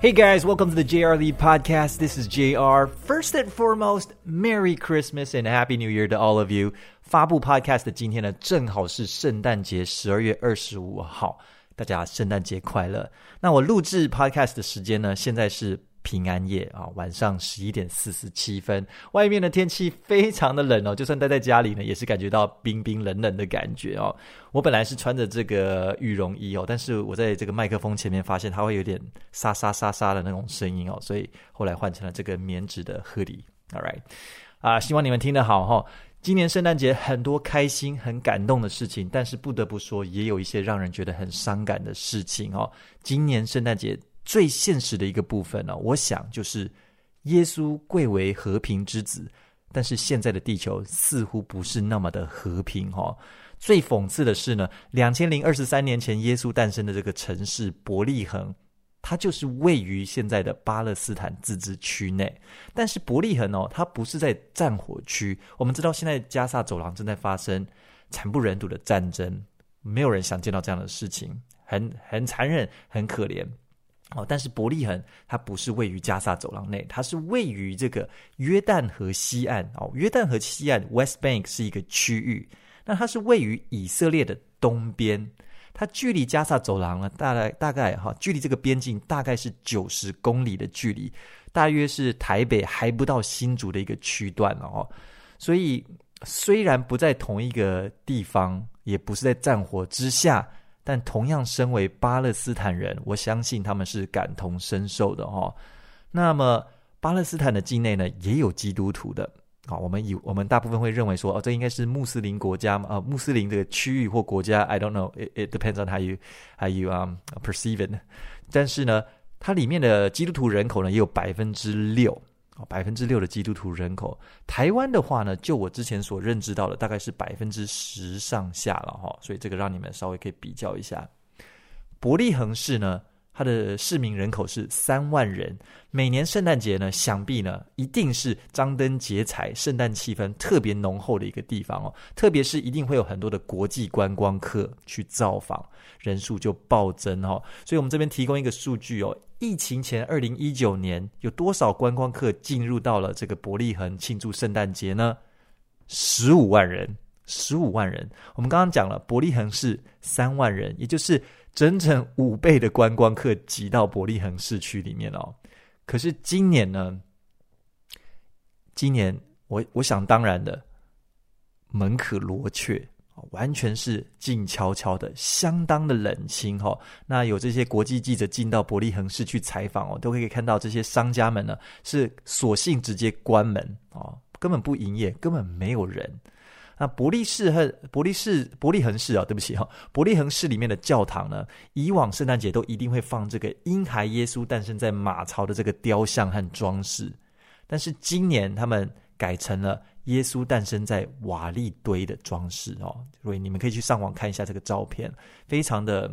Hey guys, welcome to the JR Lee podcast. This is JR. First and foremost, Merry Christmas and Happy New Year to all of you. 发布 podcast 的今天呢，正好是圣诞节，十二月二十五号，大家圣诞节快乐。那我录制 podcast 的时间呢，现在是。 平安夜啊，晚上十一点四十七分，外面的天气非常的冷哦，就算待在家里呢，也是感觉到冰冰冷冷的感觉哦。我本来是穿着这个羽绒衣哦，但是我在这个麦克风前面发现它会有点沙沙沙沙的那种声音哦，所以后来换成了这个棉质的 hoodie。All right，啊，希望你们听得好哈。今年圣诞节很多开心、很感动的事情，但是不得不说，也有一些让人觉得很伤感的事情哦。今年圣诞节。最现实的一个部分呢，我想就是耶稣贵为和平之子，但是现在的地球似乎不是那么的和平哈。最讽刺的是呢，两千零二十三年前耶稣诞生的这个城市伯利恒，它就是位于现在的巴勒斯坦自治区内。但是伯利恒哦，它不是在战火区。我们知道现在加萨走廊正在发生惨不忍睹的战争，没有人想见到这样的事情，很很残忍，很可怜。哦，但是伯利恒它不是位于加萨走廊内，它是位于这个约旦河西岸。哦，约旦河西岸 （West Bank） 是一个区域，那它是位于以色列的东边，它距离加萨走廊呢，大概大概哈，距离这个边境大概是九十公里的距离，大约是台北还不到新竹的一个区段哦。所以虽然不在同一个地方，也不是在战火之下。但同样身为巴勒斯坦人，我相信他们是感同身受的、哦。那么巴勒斯坦的境内呢，也有基督徒的啊、哦。我们以我们大部分会认为说，哦，这应该是穆斯林国家嘛，啊、穆斯林这个区域或国家，I don't know, it, it depends on how you how you um perceive it。但是呢，它里面的基督徒人口呢，也有百分之六。百分之六的基督徒人口，台湾的话呢，就我之前所认知到的，大概是百分之十上下了哈，所以这个让你们稍微可以比较一下。伯利恒市呢，它的市民人口是三万人，每年圣诞节呢，想必呢一定是张灯结彩、圣诞气氛特别浓厚的一个地方哦，特别是一定会有很多的国际观光客去造访，人数就暴增哦。所以我们这边提供一个数据哦。疫情前，二零一九年有多少观光客进入到了这个伯利恒庆祝圣诞节呢？十五万人，十五万人。我们刚刚讲了，伯利恒是三万人，也就是整整五倍的观光客挤到伯利恒市区里面哦。可是今年呢？今年我我想当然的，门可罗雀。完全是静悄悄的，相当的冷清哈。那有这些国际记者进到伯利恒市去采访哦，都可以看到这些商家们呢是索性直接关门哦，根本不营业，根本没有人。那伯利士和伯利士伯利恒市啊，对不起哈，伯利恒市里面的教堂呢，以往圣诞节都一定会放这个婴孩耶稣诞生在马槽的这个雕像和装饰，但是今年他们改成了。耶稣诞生在瓦砾堆的装饰哦，所以你们可以去上网看一下这个照片，非常的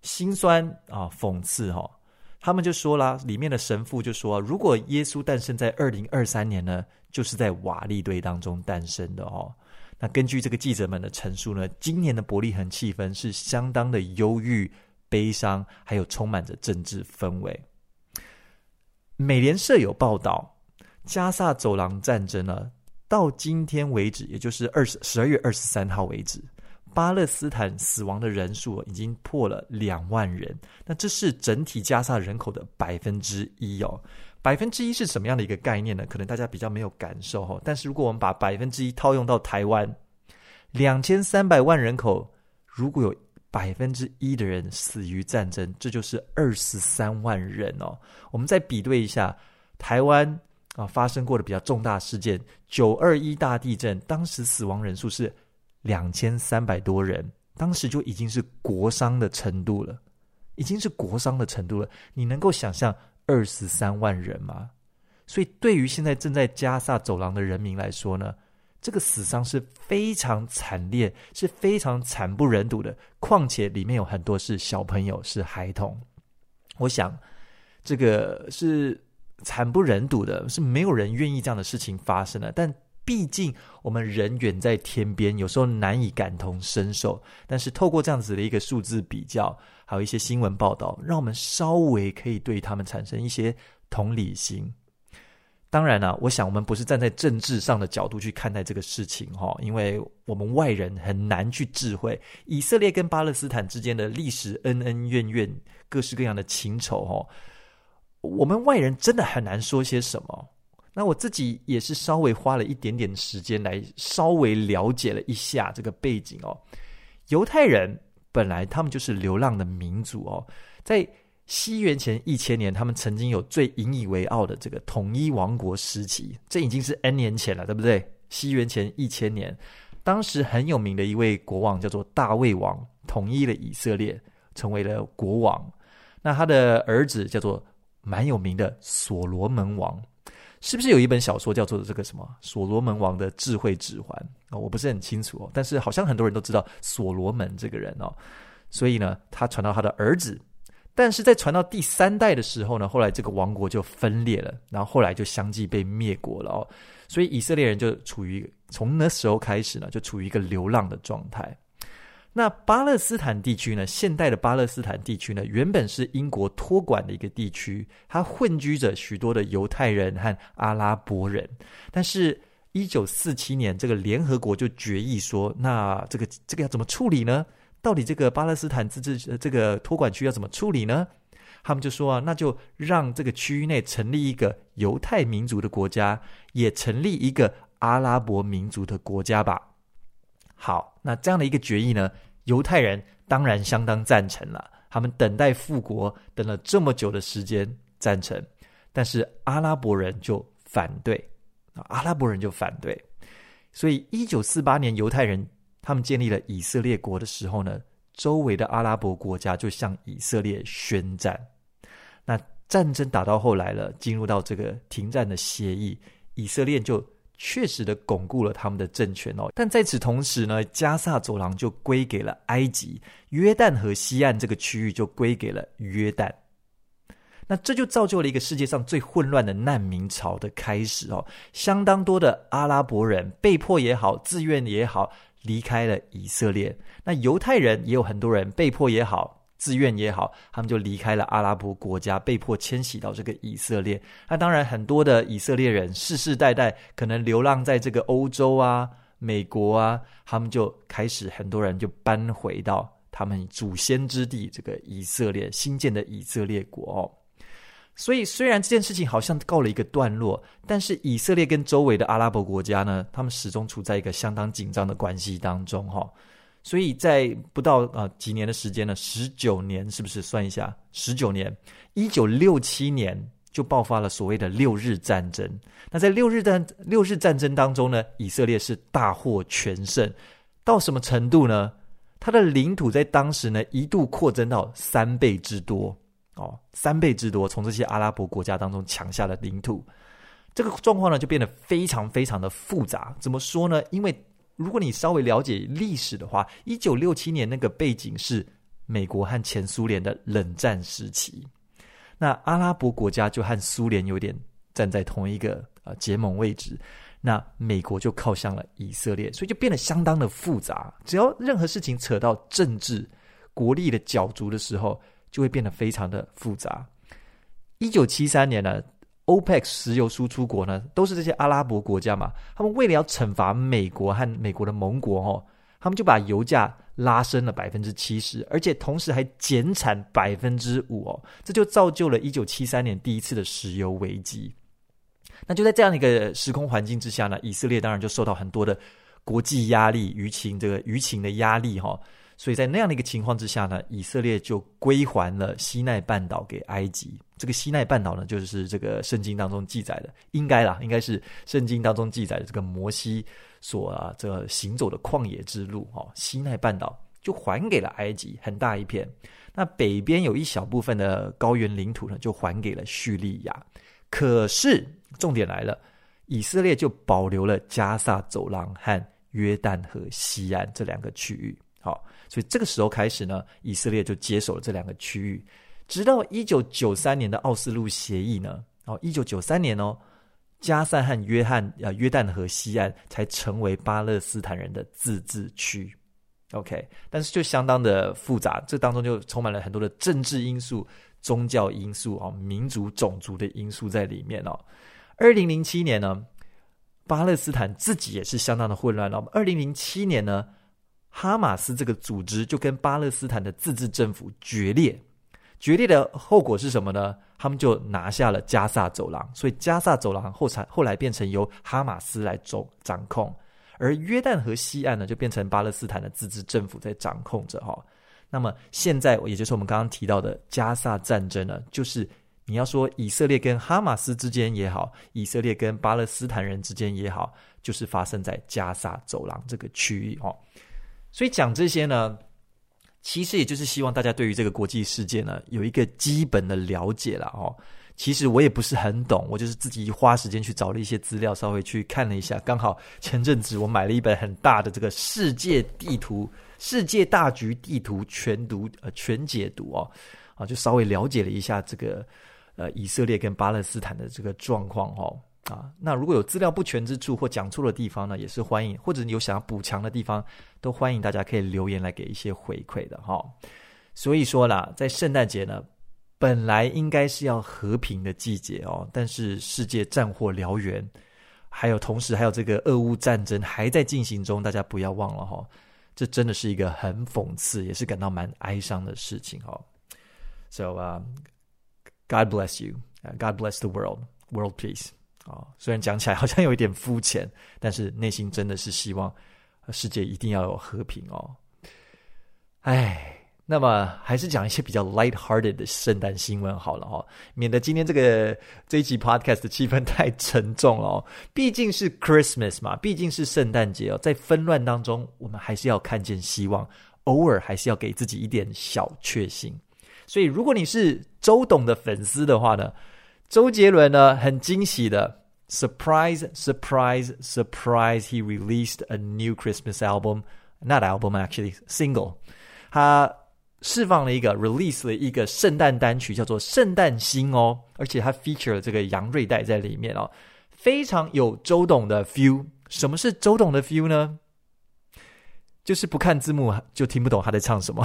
心酸啊，讽刺哈、哦。他们就说了，里面的神父就说，如果耶稣诞生在二零二三年呢，就是在瓦礫堆当中诞生的哦。那根据这个记者们的陈述呢，今年的伯利恒气氛是相当的忧郁、悲伤，还有充满着政治氛围。美联社有报道，加萨走廊战争呢。到今天为止，也就是二十十二月二十三号为止，巴勒斯坦死亡的人数已经破了两万人。那这是整体加萨人口的百分之一哦。百分之一是什么样的一个概念呢？可能大家比较没有感受哈。但是如果我们把百分之一套用到台湾，两千三百万人口，如果有百分之一的人死于战争，这就是二十三万人哦。我们再比对一下台湾。啊，发生过的比较重大事件，九二一大地震，当时死亡人数是两千三百多人，当时就已经是国伤的程度了，已经是国伤的程度了。你能够想象二十三万人嘛？所以，对于现在正在加萨走廊的人民来说呢，这个死伤是非常惨烈，是非常惨不忍睹的。况且里面有很多是小朋友，是孩童。我想，这个是。惨不忍睹的，是没有人愿意这样的事情发生的。但毕竟我们人远在天边，有时候难以感同身受。但是透过这样子的一个数字比较，还有一些新闻报道，让我们稍微可以对他们产生一些同理心。当然了、我想我们不是站在政治上的角度去看待这个事情哈，因为我们外人很难去智慧以色列跟巴勒斯坦之间的历史恩恩怨怨、各式各样的情仇哈，我们外人真的很难说些什么。那我自己也是稍微花了一点点时间来稍微了解了一下这个背景哦。犹太人本来他们就是流浪的民族哦，在。西元前一千年，他们曾经有最引以为傲的这个统一王国时期，这已经是 N 年前了，对不对？西元前一千年，当时很有名的一位国王叫做大卫王，统一了以色列，成为了国王。那他的儿子叫做蛮有名的所罗门王，是不是有一本小说叫做这个什么《所罗门王的智慧指环》哦，我不是很清楚哦，但是好像很多人都知道所罗门这个人哦，所以呢，他传到他的儿子。但是在传到第三代的时候呢，后来这个王国就分裂了，然后后来就相继被灭国了哦。所以以色列人就处于从那时候开始呢，就处于一个流浪的状态。那巴勒斯坦地区呢，现代的巴勒斯坦地区呢，原本是英国托管的一个地区，它混居着许多的犹太人和阿拉伯人。但是，一九四七年这个联合国就决议说，那这个这个要怎么处理呢？到底这个巴勒斯坦自治这个托管区要怎么处理呢？他们就说啊，那就让这个区域内成立一个犹太民族的国家，也成立一个阿拉伯民族的国家吧。好，那这样的一个决议呢，犹太人当然相当赞成了。他们等待复国，等了这么久的时间，赞成，但是阿拉伯人就反对，啊阿拉伯人就反对。所以，一九四八年，犹太人。他们建立了以色列国的时候呢，周围的阿拉伯国家就向以色列宣战。那战争打到后来了，进入到这个停战的协议，以色列就确实的巩固了他们的政权哦。但在此同时呢，加萨走廊就归给了埃及，约旦河西岸这个区域就归给了约旦。那这就造就了一个世界上最混乱的难民潮的开始哦。相当多的阿拉伯人被迫也好，自愿也好。离开了以色列，那犹太人也有很多人被迫也好，自愿也好，他们就离开了阿拉伯国家，被迫迁徙到这个以色列。那当然，很多的以色列人世世代代可能流浪在这个欧洲啊、美国啊，他们就开始很多人就搬回到他们祖先之地这个以色列，新建的以色列国哦。所以，虽然这件事情好像告了一个段落，但是以色列跟周围的阿拉伯国家呢，他们始终处在一个相当紧张的关系当中，哈。所以在不到呃几年的时间呢，十九年是不是？算一下，十九年，一九六七年就爆发了所谓的六日战争。那在六日战六日战争当中呢，以色列是大获全胜，到什么程度呢？它的领土在当时呢一度扩增到三倍之多。哦，三倍之多，从这些阿拉伯国家当中抢下了领土，这个状况呢就变得非常非常的复杂。怎么说呢？因为如果你稍微了解历史的话，一九六七年那个背景是美国和前苏联的冷战时期，那阿拉伯国家就和苏联有点站在同一个呃结盟位置，那美国就靠向了以色列，所以就变得相当的复杂。只要任何事情扯到政治、国力的角逐的时候，就会变得非常的复杂。一九七三年呢，OPEC 石油输出国呢，都是这些阿拉伯国家嘛。他们为了要惩罚美国和美国的盟国哦，他们就把油价拉升了百分之七十，而且同时还减产百分之五哦。这就造就了一九七三年第一次的石油危机。那就在这样一个时空环境之下呢，以色列当然就受到很多的国际压力、舆情这个舆情的压力哈。所以在那样的一个情况之下呢，以色列就归还了西奈半岛给埃及。这个西奈半岛呢，就是这个圣经当中记载的，应该啦，应该是圣经当中记载的这个摩西所啊这行走的旷野之路哦。西奈半岛就还给了埃及，很大一片。那北边有一小部分的高原领土呢，就还给了叙利亚。可是重点来了，以色列就保留了加萨走廊和约旦河西岸这两个区域。好。所以这个时候开始呢，以色列就接手了这两个区域，直到一九九三年的奥斯陆协议呢，哦，一九九三年哦，加塞和约翰呃约旦河西岸才成为巴勒斯坦人的自治区。OK，但是就相当的复杂，这当中就充满了很多的政治因素、宗教因素啊、民族种族的因素在里面哦。二零零七年呢，巴勒斯坦自己也是相当的混乱了。二零零七年呢，哈马斯这个组织就跟巴勒斯坦的自治政府决裂，决裂的后果是什么呢？他们就拿下了加萨走廊，所以加萨走廊后才后来变成由哈马斯来掌控，而约旦河西岸呢，就变成巴勒斯坦的自治政府在掌控着哈。那么现在，也就是我们刚刚提到的加萨战争呢，就是你要说以色列跟哈马斯之间也好，以色列跟巴勒斯坦人之间也好，就是发生在加萨走廊这个区域哈。所以讲这些呢，其实也就是希望大家对于这个国际事件呢，有一个基本的了解了哦。其实我也不是很懂，我就是自己花时间去找了一些资料，稍微去看了一下。刚好前阵子我买了一本很大的这个世界地图、世界大局地图全读呃全解读哦，啊，就稍微了解了一下这个呃以色列跟巴勒斯坦的这个状况哦。啊，那如果有资料不全之处或讲错的地方呢，也是欢迎，或者你有想要补强的地方，都欢迎大家可以留言来给一些回馈的哈、哦。所以说啦，在圣诞节呢，本来应该是要和平的季节哦，但是世界战火燎原，还有同时还有这个俄乌战争还在进行中，大家不要忘了哈、哦，这真的是一个很讽刺，也是感到蛮哀伤的事情哈、哦。So, uh, God bless you, God bless the world, world peace. 啊，虽然讲起来好像有一点肤浅，但是内心真的是希望世界一定要有和平哦。哎，那么还是讲一些比较 light-hearted 的圣诞新闻好了哦，免得今天这个这一集 podcast 的气氛太沉重了哦。毕竟是 Christmas 嘛，毕竟是圣诞节哦，在纷乱当中，我们还是要看见希望，偶尔还是要给自己一点小确幸。所以，如果你是周董的粉丝的话呢，周杰伦呢，很惊喜的，surprise, surprise, surprise, he released a new Christmas album, not album actually, single。他释放了一个 release 了一个圣诞单曲，叫做《圣诞星》哦，而且他 feature 了这个杨瑞代在里面哦，非常有周董的 feel。什么是周董的 feel 呢？就是不看字幕就听不懂他在唱什么。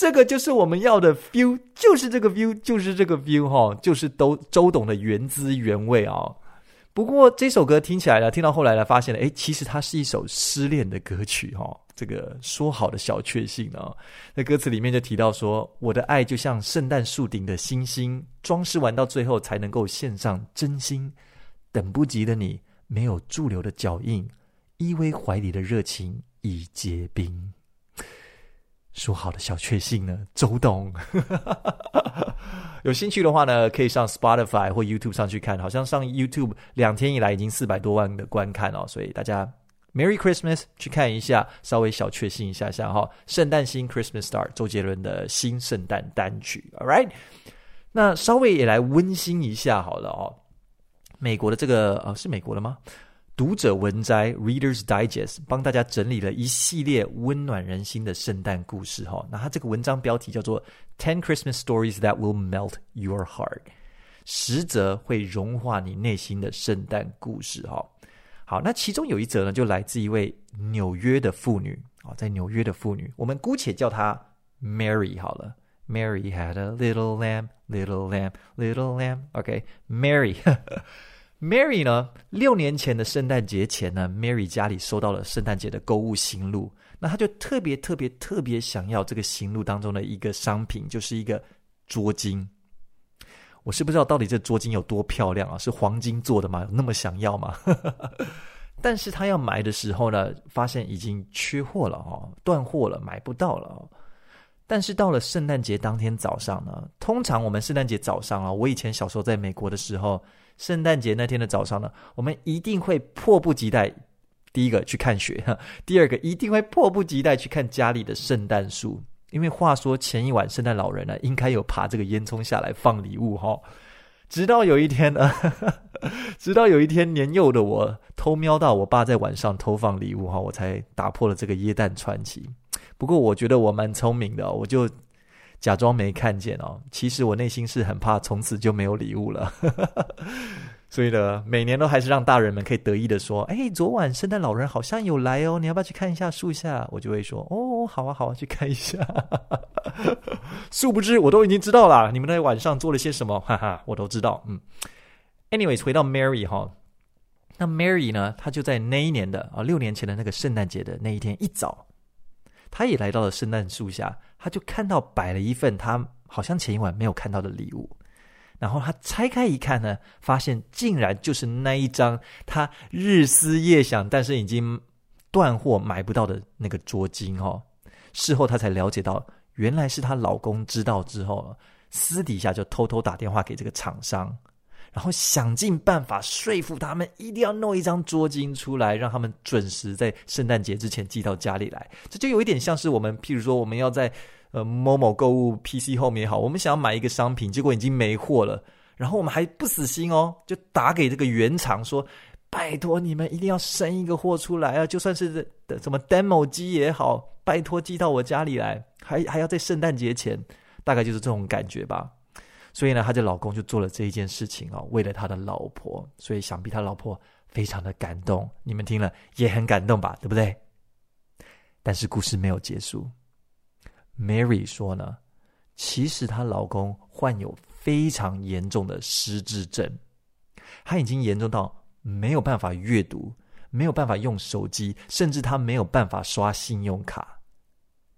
这个就是我们要的 feel，就是这个 view，就是这个 view 哈，就是都周董的原汁原味啊、哦。不过这首歌听起来呢，听到后来呢，发现了，哎，其实它是一首失恋的歌曲哈、哦。这个说好的小确幸呢，在歌词里面就提到说，我的爱就像圣诞树顶的星星，装饰完到最后才能够献上真心。等不及的你，没有驻留的脚印，依偎怀里的热情已结冰。说好的小确幸呢？周董，有兴趣的话呢，可以上 Spotify 或 YouTube 上去看。好像上 YouTube 两天以来已经四百多万的观看哦，所以大家 Merry Christmas 去看一下，稍微小确幸一下下哈。圣诞星 Christmas Star 周杰伦的新圣诞单曲，All right，那稍微也来温馨一下好了哦。美国的这个呃，是美国的吗？读者文摘 Reader's Digest 帮大家整理了一系列温暖人心的圣诞故事哈，那它这个文章标题叫做 Ten Christmas Stories That Will Melt Your Heart，十则会融化你内心的圣诞故事哈。好，那其中有一则呢，就来自一位纽约的妇女啊，在纽约的妇女，我们姑且叫她 Mary 好了。Mary had a little lamb, little lamb, little lamb，OK，Mary。Mary 呢，六年前的圣诞节前呢，Mary 家里收到了圣诞节的购物行录，那她就特别特别特别想要这个行录当中的一个商品，就是一个桌巾。我是不知道到底这桌巾有多漂亮啊，是黄金做的吗？有那么想要吗？但是她要买的时候呢，发现已经缺货了哦，断货了，买不到了哦。但是到了圣诞节当天早上呢，通常我们圣诞节早上啊，我以前小时候在美国的时候。圣诞节那天的早上呢，我们一定会迫不及待，第一个去看雪，第二个一定会迫不及待去看家里的圣诞树，因为话说前一晚圣诞老人呢，应该有爬这个烟囱下来放礼物哈。直到有一天呢，直到有一天年幼的我偷瞄到我爸在晚上偷放礼物哈，我才打破了这个耶诞传奇。不过我觉得我蛮聪明的，我就假装没看见哦。其实我内心是很怕从此就没有礼物了。所以呢，每年都还是让大人们可以得意的说：“哎，昨晚圣诞老人好像有来哦，你要不要去看一下树下？”我就会说：“哦，好啊，好啊，去看一下。”殊不知，我都已经知道了，你们在晚上做了些什么，哈哈，我都知道。嗯，anyways，回到 Mary 哈，那 Mary 呢，她就在那一年的啊六年前的那个圣诞节的那一天一早，她也来到了圣诞树下，她就看到摆了一份她好像前一晚没有看到的礼物。然后他拆开一看呢，发现竟然就是那一张他日思夜想，但是已经断货买不到的那个桌巾哦。事后他才了解到，原来是她老公知道之后，私底下就偷偷打电话给这个厂商，然后想尽办法说服他们一定要弄一张桌巾出来，让他们准时在圣诞节之前寄到家里来。这就有一点像是我们，譬如说我们要在。呃，某某购物 PC 后面也好，我们想要买一个商品，结果已经没货了，然后我们还不死心哦，就打给这个原厂说：“拜托你们一定要生一个货出来啊！就算是的什么 demo 机也好，拜托寄到我家里来，还还要在圣诞节前，大概就是这种感觉吧。”所以呢，她的老公就做了这一件事情哦，为了他的老婆，所以想必他老婆非常的感动，你们听了也很感动吧，对不对？但是故事没有结束。Mary 说呢，其实她老公患有非常严重的失智症，他已经严重到没有办法阅读，没有办法用手机，甚至他没有办法刷信用卡。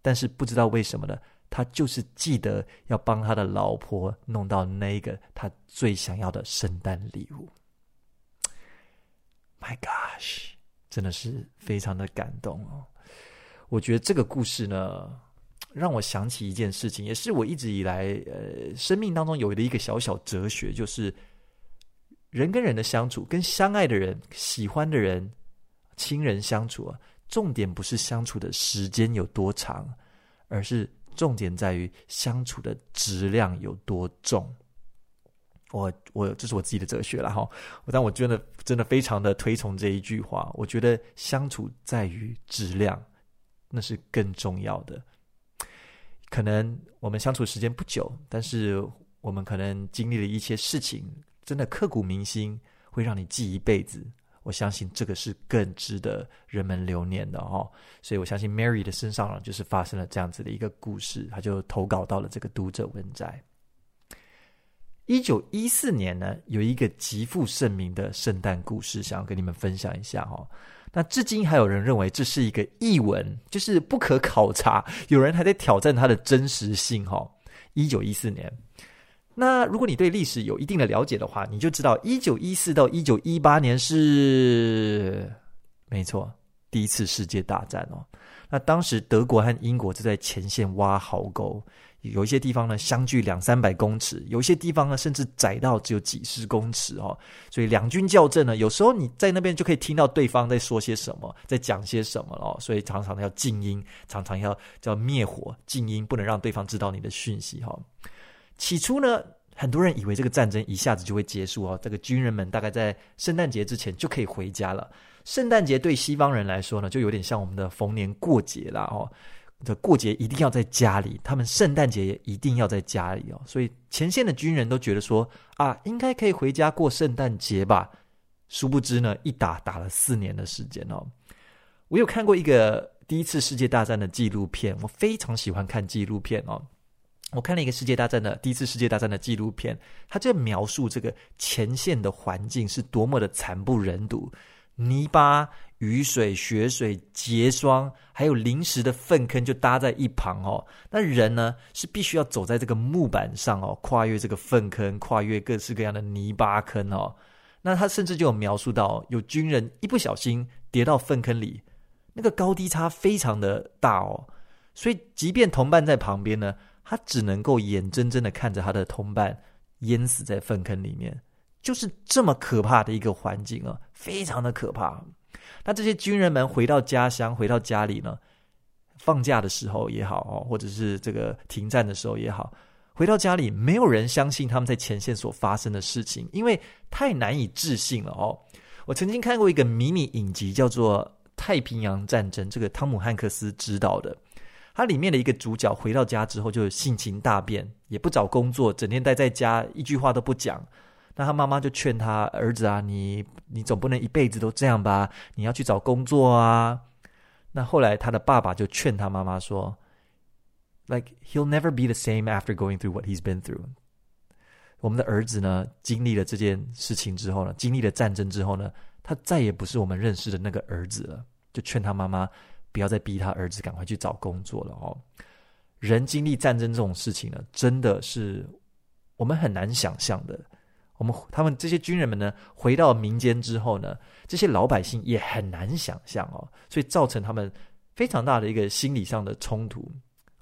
但是不知道为什么呢，他就是记得要帮他的老婆弄到那个他最想要的圣诞礼物。My gosh，真的是非常的感动哦！我觉得这个故事呢。让我想起一件事情，也是我一直以来呃生命当中有的一个小小哲学，就是人跟人的相处，跟相爱的人、喜欢的人、亲人相处啊，重点不是相处的时间有多长，而是重点在于相处的质量有多重。我我这是我自己的哲学了哈，但我真的真的非常的推崇这一句话。我觉得相处在于质量，那是更重要的。可能我们相处时间不久，但是我们可能经历了一些事情，真的刻骨铭心，会让你记一辈子。我相信这个是更值得人们留念的哦。所以我相信 Mary 的身上呢，就是发生了这样子的一个故事，他就投稿到了这个读者文摘。一九一四年呢，有一个极负盛名的圣诞故事，想要跟你们分享一下、哦。那至今还有人认为这是一个译文，就是不可考察。有人还在挑战它的真实性。哈，一九一四年。那如果你对历史有一定的了解的话，你就知道一九一四到一九一八年是没错，第一次世界大战哦。那当时德国和英国就在前线挖壕沟。有一些地方呢，相距两三百公尺；有一些地方呢，甚至窄到只有几十公尺哦。所以两军校正呢，有时候你在那边就可以听到对方在说些什么，在讲些什么哦。所以常常要静音，常常要叫灭火静音，不能让对方知道你的讯息哈。起初呢，很多人以为这个战争一下子就会结束哦，这个军人们大概在圣诞节之前就可以回家了。圣诞节对西方人来说呢，就有点像我们的逢年过节啦哦。这过节一定要在家里，他们圣诞节也一定要在家里哦。所以前线的军人都觉得说啊，应该可以回家过圣诞节吧。殊不知呢，一打打了四年的时间哦。我有看过一个第一次世界大战的纪录片，我非常喜欢看纪录片哦。我看了一个世界大战的第一次世界大战的纪录片，它就描述这个前线的环境是多么的惨不忍睹，泥巴。雨水、雪水、结霜，还有临时的粪坑就搭在一旁哦。那人呢是必须要走在这个木板上哦，跨越这个粪坑，跨越各式各样的泥巴坑哦。那他甚至就有描述到，有军人一不小心跌到粪坑里，那个高低差非常的大哦。所以即便同伴在旁边呢，他只能够眼睁睁的看着他的同伴淹死在粪坑里面，就是这么可怕的一个环境啊，非常的可怕。那这些军人们回到家乡，回到家里呢，放假的时候也好哦，或者是这个停战的时候也好，回到家里，没有人相信他们在前线所发生的事情，因为太难以置信了哦。我曾经看过一个迷你影集，叫做《太平洋战争》，这个汤姆汉克斯执导的。它里面的一个主角回到家之后就性情大变，也不找工作，整天待在家，一句话都不讲。那他妈妈就劝他儿子啊，你你总不能一辈子都这样吧？你要去找工作啊。那后来他的爸爸就劝他妈妈说，Like he'll never be the same after going through what he's been through。我们的儿子呢，经历了这件事情之后呢，经历了战争之后呢，他再也不是我们认识的那个儿子了。就劝他妈妈不要再逼他儿子赶快去找工作了哦。人经历战争这种事情呢，真的是我们很难想象的。我们他们这些军人们呢，回到民间之后呢，这些老百姓也很难想象哦，所以造成他们非常大的一个心理上的冲突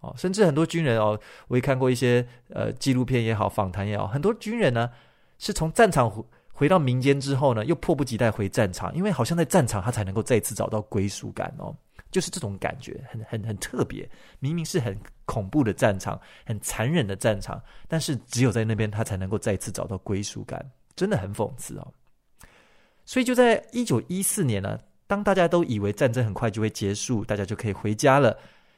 哦，甚至很多军人哦，我也看过一些呃纪录片也好，访谈也好，很多军人呢是从战场回回到民间之后呢，又迫不及待回战场，因为好像在战场他才能够再次找到归属感哦。就是这种感觉，很很很特别。明明是很恐怖的战场，很残忍的战场，但是只有在那边，他才能够再次找到归属感，真的很讽刺哦。所以就在一九一四年呢，当大家都以为战争很快就会结束，大家就可以回家了，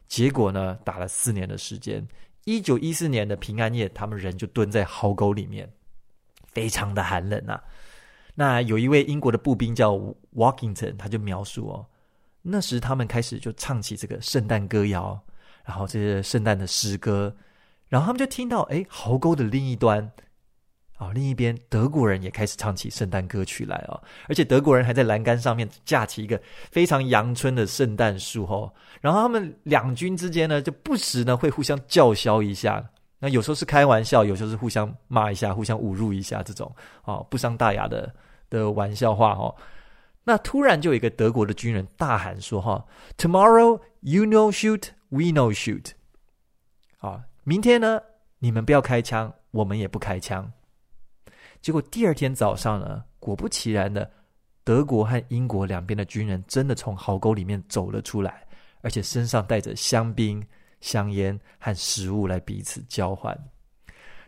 结果呢，打了四年的时间。一九一四年的平安夜，他们人就蹲在壕沟里面，非常的寒冷啊。那有一位英国的步兵叫 Walkington，他就描述哦。那时，他们开始就唱起这个圣诞歌谣，然后这些圣诞的诗歌，然后他们就听到，哎，壕沟的另一端，啊、哦，另一边德国人也开始唱起圣诞歌曲来、哦，而且德国人还在栏杆上面架起一个非常阳春的圣诞树哦，然后他们两军之间呢，就不时呢会互相叫嚣一下，那有时候是开玩笑，有时候是互相骂一下，互相侮辱一下，这种、哦、不伤大雅的的玩笑话哦。那突然就有一个德国的军人大喊说：“哈，Tomorrow you no shoot, we no shoot。啊，明天呢，你们不要开枪，我们也不开枪。”结果第二天早上呢，果不其然的，德国和英国两边的军人真的从壕沟里面走了出来，而且身上带着香槟、香烟和食物来彼此交换。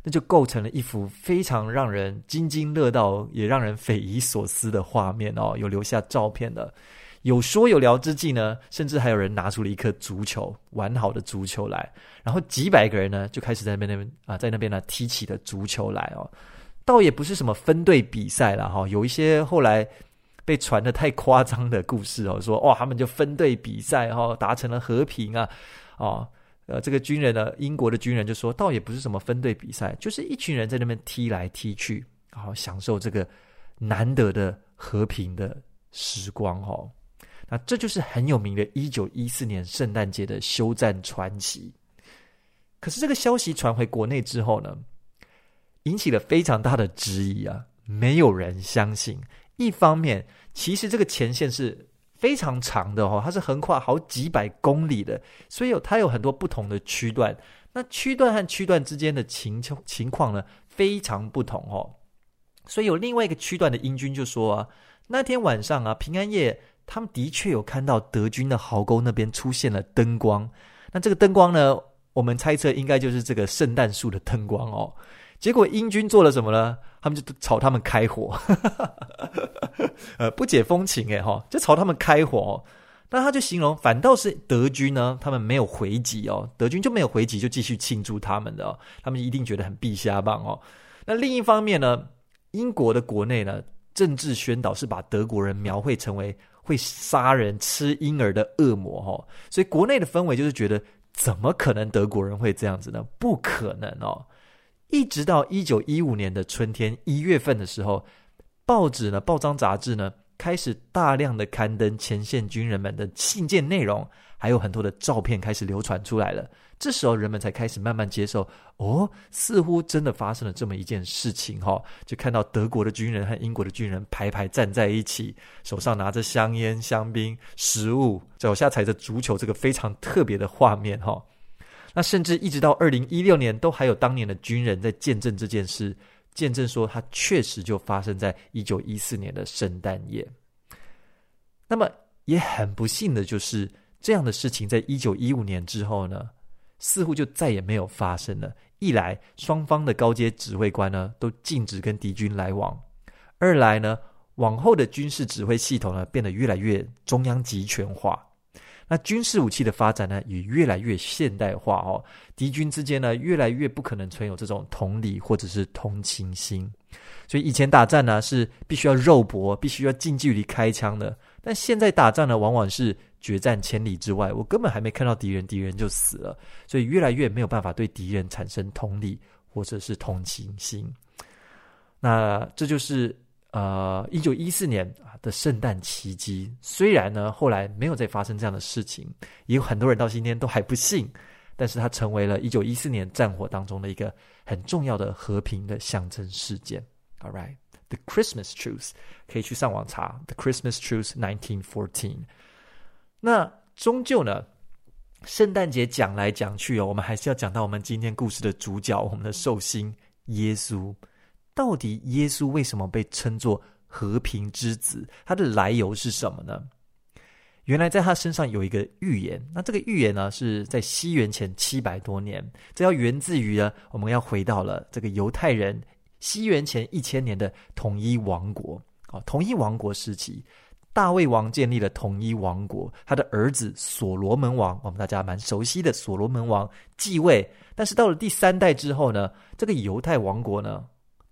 那就构成了一幅非常让人津津乐道，也让人匪夷所思的画面哦。有留下照片的，有说有聊之际呢，甚至还有人拿出了一颗足球，完好的足球来，然后几百个人呢就开始在那边那边啊，在那边呢踢起了足球来哦。倒也不是什么分队比赛了哈，有一些后来被传得太夸张的故事哦，说哇他们就分队比赛哈，达成了和平啊，哦。呃，这个军人呢，英国的军人就说，倒也不是什么分队比赛，就是一群人在那边踢来踢去，然后享受这个难得的和平的时光哦。那这就是很有名的1914年圣诞节的休战传奇。可是这个消息传回国内之后呢，引起了非常大的质疑啊，没有人相信。一方面，其实这个前线是。非常长的哦，它是横跨好几百公里的，所以有它有很多不同的区段。那区段和区段之间的情情况呢，非常不同哦。所以有另外一个区段的英军就说啊，那天晚上啊，平安夜，他们的确有看到德军的壕沟那边出现了灯光。那这个灯光呢，我们猜测应该就是这个圣诞树的灯光哦。结果英军做了什么呢？他们就朝他们开火，呃，不解风情诶哈，就朝他们开火哦。那他就形容，反倒是德军呢，他们没有回击哦，德军就没有回击，就继续庆祝他们的哦。他们一定觉得很避瞎棒哦。那另一方面呢，英国的国内呢，政治宣导是把德国人描绘成为会杀人、吃婴儿的恶魔哦。所以国内的氛围就是觉得，怎么可能德国人会这样子呢？不可能哦。一直到一九一五年的春天一月份的时候，报纸呢、报章杂志呢，开始大量的刊登前线军人们的信件内容，还有很多的照片开始流传出来了。这时候人们才开始慢慢接受，哦，似乎真的发生了这么一件事情哈、就看到德国的军人和英国的军人排排站在一起，手上拿着香烟、香槟、食物，脚下踩着足球，这个非常特别的画面哈、那甚至一直到二零一六年，都还有当年的军人在见证这件事，见证说他确实就发生在一九一四年的圣诞夜。那么也很不幸的就是，这样的事情在一九一五年之后呢，似乎就再也没有发生了。一来，双方的高阶指挥官呢都禁止跟敌军来往；二来呢，往后的军事指挥系统呢变得越来越中央集权化。那军事武器的发展呢，也越来越现代化哦。敌军之间呢，越来越不可能存有这种同理或者是同情心。所以以前打仗呢，是必须要肉搏，必须要近距离开枪的。但现在打仗呢，往往是决战千里之外，我根本还没看到敌人，敌人就死了。所以越来越没有办法对敌人产生同理或者是同情心。那这就是呃，一九一四年的圣诞奇迹。虽然呢，后来没有再发生这样的事情，也有很多人到今天都还不信，但是它成为了一九一四年战火当中的一个很重要的和平的象征事件。All right, the Christmas truce 可以去上网查 The Christmas Truce 1914。那终究呢，圣诞节讲来讲去哦，我们还是要讲到我们今天故事的主角，我们的寿星耶稣。到底耶稣为什么被称作和平之子？他的来由是什么呢？原来在他身上有一个预言。那这个预言呢，是在西元前七百多年，这要源自于呢，我们要回到了这个犹太人西元前一千年的统一王国。啊，统一王国时期，大卫王建立了统一王国，他的儿子所罗门王，我们大家蛮熟悉的所罗门王继位。但是到了第三代之后呢，这个犹太王国呢，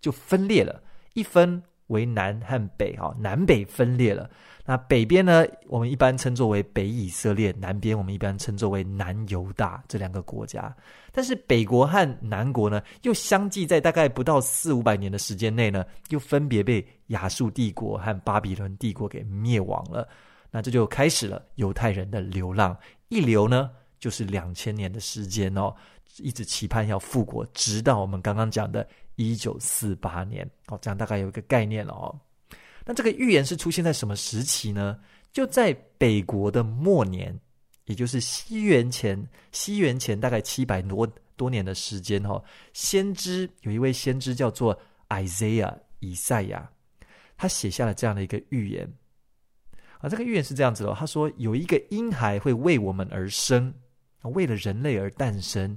就分裂了，一分为南和北，哈，南北分裂了。那北边呢，我们一般称作为北以色列；南边我们一般称作为南犹大这两个国家。但是北国和南国呢，又相继在大概不到四五百年的时间内呢，又分别被亚述帝国和巴比伦帝国给灭亡了。那这就开始了犹太人的流浪，一流呢就是两千年的时间哦，一直期盼要复国，直到我们刚刚讲的。一九四八年哦，这样大概有一个概念了哦。那这个预言是出现在什么时期呢？就在北国的末年，也就是西元前西元前大概七百多多年的时间哦。先知有一位先知叫做 Isaiah 以赛亚，他写下了这样的一个预言啊。这个预言是这样子的，他说有一个婴孩会为我们而生，为了人类而诞生，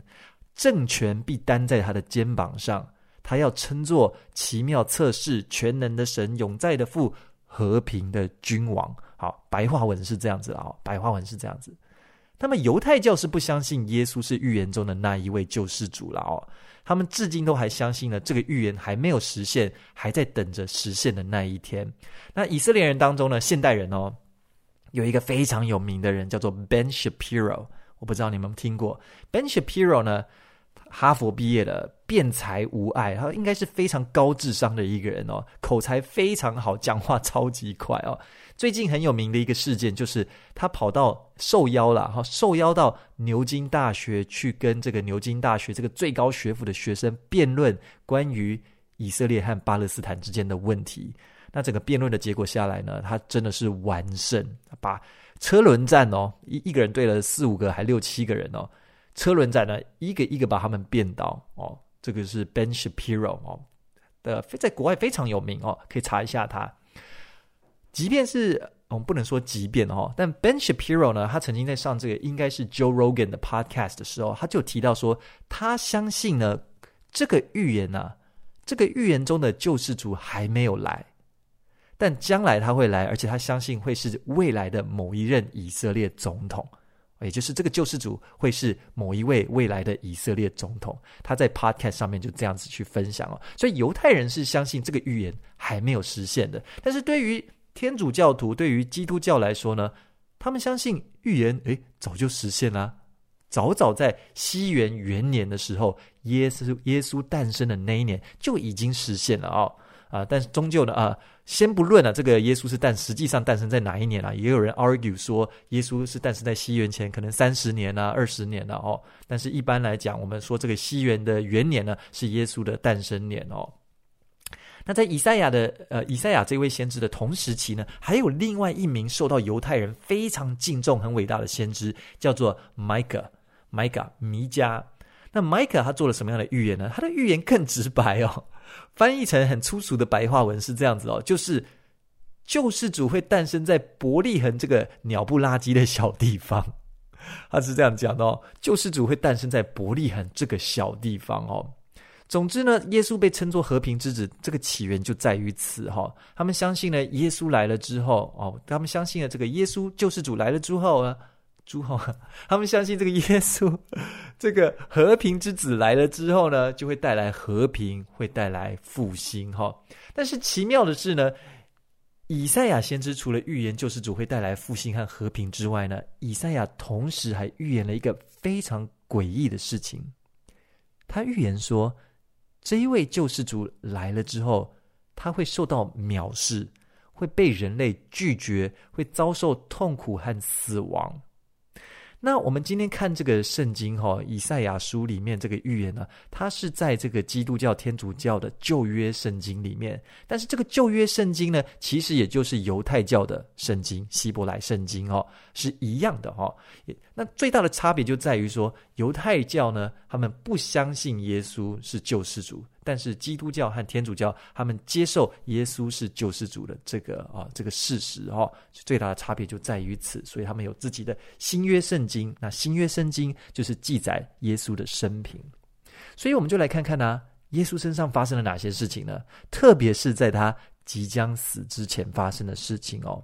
政权必担在他的肩膀上。他要称作奇妙测试、全能的神、永在的父、和平的君王。好，白话文是这样子啊，白话文是这样子。那么犹太教是不相信耶稣是预言中的那一位救世主了哦，他们至今都还相信呢，这个预言还没有实现，还在等着实现的那一天。那以色列人当中呢，现代人哦，有一个非常有名的人叫做 Ben Shapiro，我不知道你们听过 Ben Shapiro 呢？哈佛毕业的辩才无碍，他应该是非常高智商的一个人哦，口才非常好，讲话超级快哦。最近很有名的一个事件就是他跑到受邀了哈，受邀到牛津大学去跟这个牛津大学这个最高学府的学生辩论关于以色列和巴勒斯坦之间的问题。那整个辩论的结果下来呢，他真的是完胜，把车轮战哦，一一个人对了四五个还六七个人哦。车轮战呢，一个一个把他们变倒哦。这个是 Ben Shapiro 哦的，在国外非常有名哦，可以查一下他。即便是我们、不能说即便哦，但 Ben Shapiro 呢，他曾经在上这个应该是 Joe Rogan 的 Podcast 的时候，他就提到说，他相信呢，这个预言呢、啊，这个预言中的救世主还没有来，但将来他会来，而且他相信会是未来的某一任以色列总统。也就是这个救世主会是某一位未来的以色列总统，他在 Podcast 上面就这样子去分享哦。所以犹太人是相信这个预言还没有实现的，但是对于天主教徒、对于基督教来说呢，他们相信预言诶早就实现了，早早在西元元年的时候，耶稣耶稣诞生的那一年就已经实现了哦。啊，但是终究呢，啊，先不论啊，这个耶稣是诞，实际上诞生在哪一年啊？也有人 argue 说，耶稣是诞生在西元前可能三十年啊、二十年了哦。但是一般来讲，我们说这个西元的元年呢，是耶稣的诞生年哦。那在以赛亚的呃，以赛亚这位先知的同时期呢，还有另外一名受到犹太人非常敬重、很伟大的先知，叫做 Micah，Micah 弥迦。那 Micah 他做了什么样的预言呢？他的预言更直白哦。翻译成很粗俗的白话文是这样子哦，就是救世主会诞生在伯利恒这个鸟不拉几的小地方，他是这样讲的哦，救世主会诞生在伯利恒这个小地方哦。总之呢，耶稣被称作和平之子，这个起源就在于此哈。他们相信呢，耶稣来了之后哦，他们相信了这个耶稣救世主来了之后呢，诸侯，他们相信这个耶稣，这个和平之子来了之后呢，就会带来和平，会带来复兴哈。但是奇妙的是呢，以赛亚先知除了预言救世主会带来复兴和和平之外呢，以赛亚同时还预言了一个非常诡异的事情。他预言说，这一位救世主来了之后，他会受到藐视，会被人类拒绝，会遭受痛苦和死亡。那我们今天看这个圣经哈，以赛亚书里面这个预言呢，它是在这个基督教天主教的旧约圣经里面，但是这个旧约圣经呢，其实也就是犹太教的圣经，希伯来圣经哦，是一样的哈。那最大的差别就在于说，犹太教呢，他们不相信耶稣是救世主。但是基督教和天主教，他们接受耶稣是救世主的这个啊这个事实哦，最大的差别就在于此，所以他们有自己的新约圣经。那新约圣经就是记载耶稣的生平，所以我们就来看看呢、耶稣身上发生了哪些事情呢？特别是在他即将死之前发生的事情哦。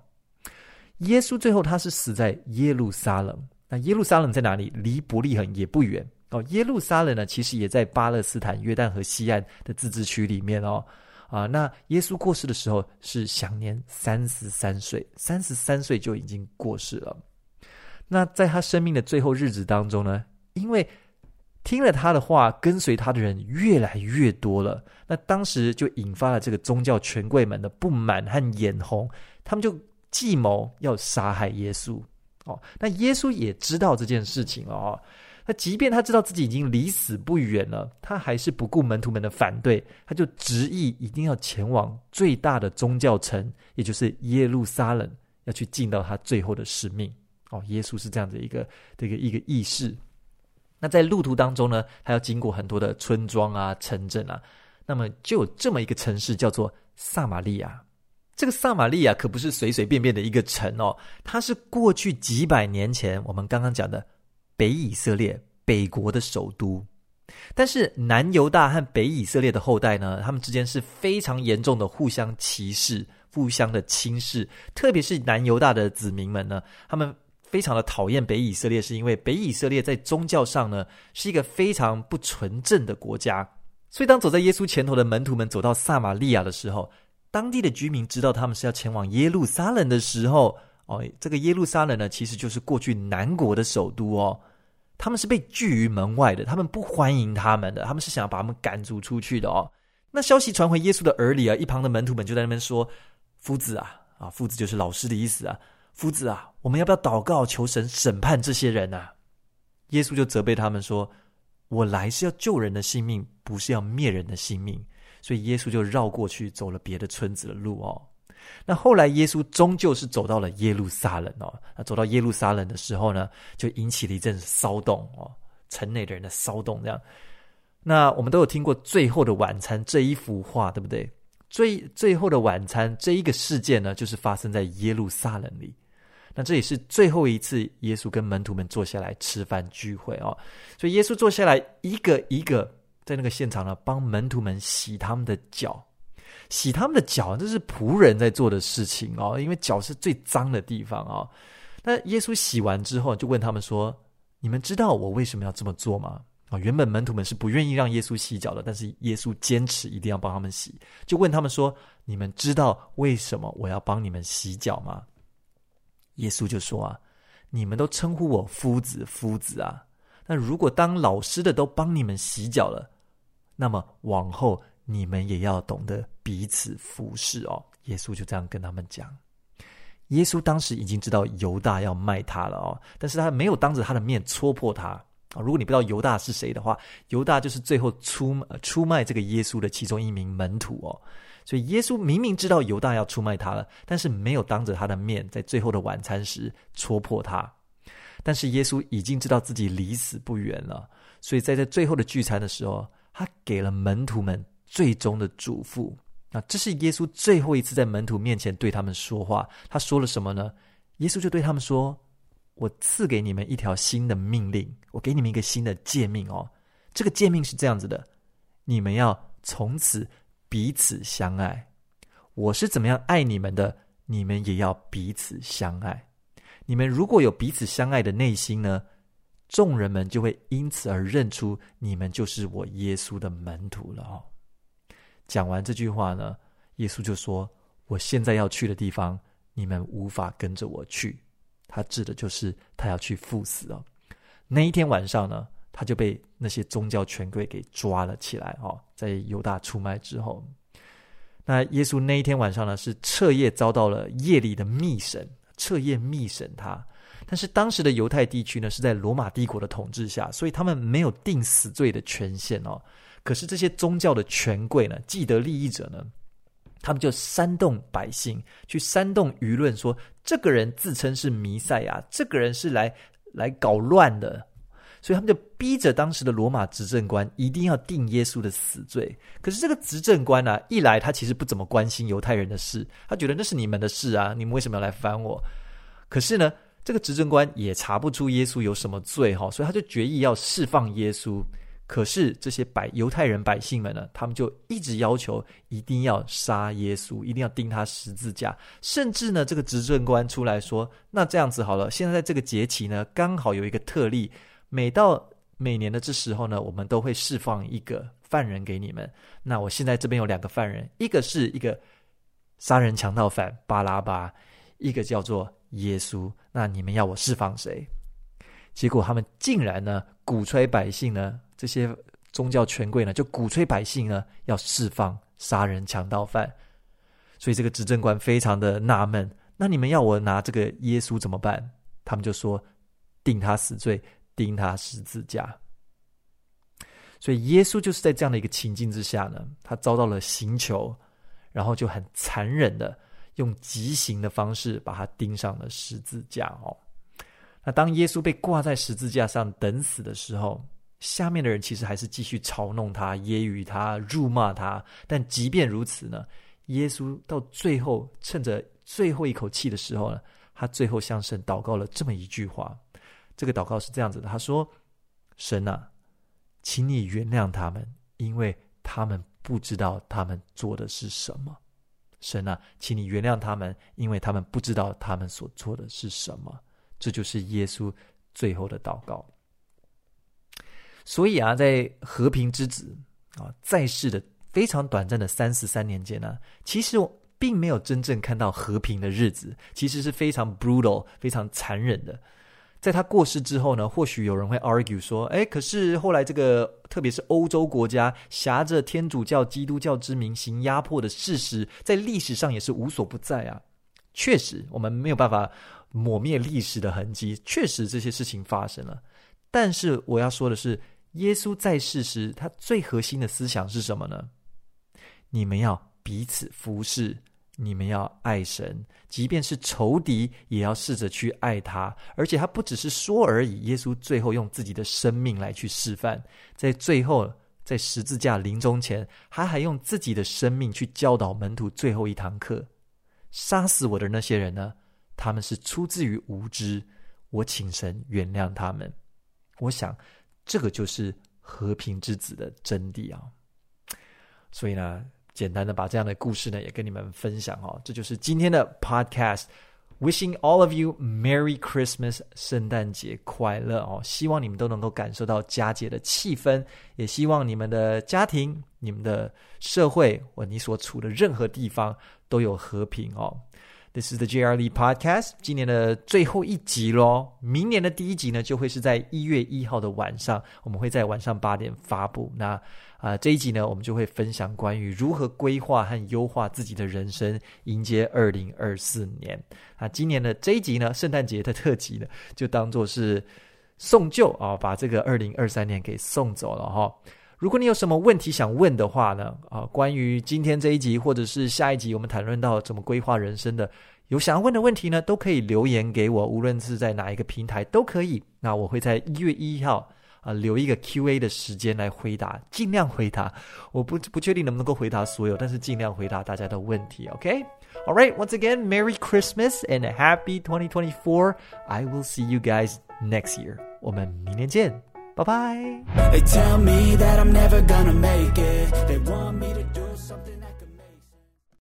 耶稣最后他是死在耶路撒冷，那耶路撒冷在哪里？离伯利恒也不远。哦，耶路撒冷呢，其实也在巴勒斯坦约旦河西岸的自治区里面哦。啊，那耶稣过世的时候是享年三十三岁，三十三岁就已经过世了。那在他生命的最后日子当中呢，因为听了他的话，跟随他的人越来越多了，那当时就引发了这个宗教权贵们的不满和眼红，他们就计谋要杀害耶稣。哦，那耶稣也知道这件事情哦。那即便他知道自己已经离死不远了，他还是不顾门徒们的反对，他就执意一定要前往最大的宗教城，也就是耶路撒冷，要去尽到他最后的使命。哦，耶稣是这样的一个这个一个意识。那在路途当中呢，他要经过很多的村庄啊、城镇啊，那么就有这么一个城市叫做撒玛利亚。这个撒玛利亚可不是随随便便的一个城哦，它是过去几百年前我们刚刚讲的。北以色列北国的首都，但是南犹大和北以色列的后代呢，他们之间是非常严重的互相歧视、互相的轻视。特别是南犹大的子民们呢，他们非常的讨厌北以色列，是因为北以色列在宗教上呢是一个非常不纯正的国家。所以，当走在耶稣前头的门徒们走到撒玛利亚的时候，当地的居民知道他们是要前往耶路撒冷的时候，哦，这个耶路撒冷呢，其实就是过去南国的首都哦。他们是被拒于门外的，他们不欢迎他们的，他们是想要把他们赶逐出去的哦。那消息传回耶稣的耳里啊，一旁的门徒们就在那边说：“夫子啊，啊，夫子就是老师的意思啊，夫子啊，我们要不要祷告求神审判这些人啊？”耶稣就责备他们说：“我来是要救人的性命，不是要灭人的性命。”所以耶稣就绕过去走了别的村子的路哦。那后来，耶稣终究是走到了耶路撒冷哦。那走到耶路撒冷的时候呢，就引起了一阵骚动哦，城内的人的骚动这样。那我们都有听过《最后的晚餐》这一幅画，对不对？最最后的晚餐这一个事件呢，就是发生在耶路撒冷里。那这也是最后一次耶稣跟门徒们坐下来吃饭聚会哦。所以耶稣坐下来，一个一个在那个现场呢，帮门徒们洗他们的脚。洗他们的脚，这是仆人在做的事情哦，因为脚是最脏的地方哦。那耶稣洗完之后，就问他们说：“你们知道我为什么要这么做吗？”啊，原本门徒们是不愿意让耶稣洗脚的，但是耶稣坚持一定要帮他们洗，就问他们说：“你们知道为什么我要帮你们洗脚吗？”耶稣就说：“啊，你们都称呼我夫子，夫子啊。那如果当老师的都帮你们洗脚了，那么往后。”你们也要懂得彼此服侍哦。耶稣就这样跟他们讲。耶稣当时已经知道犹大要卖他了哦，但是他没有当着他的面戳破他啊。如果你不知道犹大是谁的话，犹大就是最后出出卖这个耶稣的其中一名门徒哦。所以耶稣明明知道犹大要出卖他了，但是没有当着他的面在最后的晚餐时戳破他。但是耶稣已经知道自己离死不远了，所以在这最后的聚餐的时候，他给了门徒们。最终的嘱咐，那这是耶稣最后一次在门徒面前对他们说话。他说了什么呢？耶稣就对他们说：“我赐给你们一条新的命令，我给你们一个新的诫命哦。这个诫命是这样子的：你们要从此彼此相爱。我是怎么样爱你们的，你们也要彼此相爱。你们如果有彼此相爱的内心呢，众人们就会因此而认出你们就是我耶稣的门徒了哦。讲完这句话呢，耶稣就说：“我现在要去的地方，你们无法跟着我去。”他指的就是他要去赴死哦。那一天晚上呢，他就被那些宗教权贵给抓了起来哦，在犹大出卖之后，那耶稣那一天晚上呢，是彻夜遭到了夜里的密审，彻夜密审他。但是当时的犹太地区呢，是在罗马帝国的统治下，所以他们没有定死罪的权限哦。可是这些宗教的权贵呢，既得利益者呢，他们就煽动百姓，去煽动舆论，说这个人自称是弥赛亚，这个人是来来搞乱的。所以他们就逼着当时的罗马执政官一定要定耶稣的死罪。可是这个执政官呢、一来他其实不怎么关心犹太人的事，他觉得那是你们的事啊，你们为什么要来烦我？可是呢，这个执政官也查不出耶稣有什么罪哈，所以他就决意要释放耶稣。可是这些百犹太人百姓们呢，他们就一直要求一定要杀耶稣，一定要钉他十字架。甚至呢，这个执政官出来说：“那这样子好了，现在在这个节期呢，刚好有一个特例。”每到每年的这时候呢，我们都会释放一个犯人给你们。那我现在这边有两个犯人，一个是一个杀人强盗犯巴拉巴，一个叫做耶稣。那你们要我释放谁？结果他们竟然呢，鼓吹百姓呢，这些宗教权贵呢，就鼓吹百姓呢要释放杀人强盗犯。所以这个执政官非常的纳闷，那你们要我拿这个耶稣怎么办？他们就说定他死罪。钉他十字架，所以耶稣就是在这样的一个情境之下呢，他遭到了刑求，然后就很残忍的用极刑的方式把他钉上了十字架哦。那当耶稣被挂在十字架上等死的时候，下面的人其实还是继续嘲弄他、揶揄他、辱骂他。但即便如此呢，耶稣到最后趁着最后一口气的时候呢，他最后向神祷告了这么一句话。这个祷告是这样子的，他说：“神啊，请你原谅他们，因为他们不知道他们做的是什么。神啊，请你原谅他们，因为他们不知道他们所做的是什么。”这就是耶稣最后的祷告。所以啊，在和平之子啊在世的非常短暂的三十三年间呢，其实我并没有真正看到和平的日子，其实是非常 brutal、非常残忍的。在他过世之后呢，或许有人会 argue 说，诶，可是后来这个，特别是欧洲国家，挟着天主教、基督教之名行压迫的事实，在历史上也是无所不在啊。确实，我们没有办法抹灭历史的痕迹，确实这些事情发生了。但是我要说的是，耶稣在世时，他最核心的思想是什么呢？你们要彼此服侍。你们要爱神，即便是仇敌，也要试着去爱他。而且他不只是说而已，耶稣最后用自己的生命来去示范，在最后在十字架临终前，他还用自己的生命去教导门徒最后一堂课。杀死我的那些人呢？他们是出自于无知，我请神原谅他们。我想，这个就是和平之子的真谛啊。所以呢，简单的把这样的故事呢，也跟你们分享哦。这就是今天的 Podcast，Wishing all of you Merry Christmas，圣诞节快乐哦！希望你们都能够感受到佳节的气氛，也希望你们的家庭、你们的社会或你所处的任何地方都有和平哦。This is the J.R. Lee Podcast，今年的最后一集喽。明年的第一集呢，就会是在一月一号的晚上，我们会在晚上八点发布。那啊、呃，这一集呢，我们就会分享关于如何规划和优化自己的人生，迎接二零二四年。啊，今年的这一集呢，圣诞节的特辑呢，就当做是送旧啊，把这个二零二三年给送走了哈。如果你有什么问题想问的话呢，啊，关于今天这一集或者是下一集我们谈论到怎么规划人生的，有想要问的问题呢，都可以留言给我，无论是在哪一个平台都可以。那我会在一月一号啊留一个 Q&A 的时间来回答，尽量回答。我不不确定能不能够回答所有，但是尽量回答大家的问题。OK，All right，once again，Merry Christmas and Happy 2024. I will see you guys next year. 我们明年见。拜拜。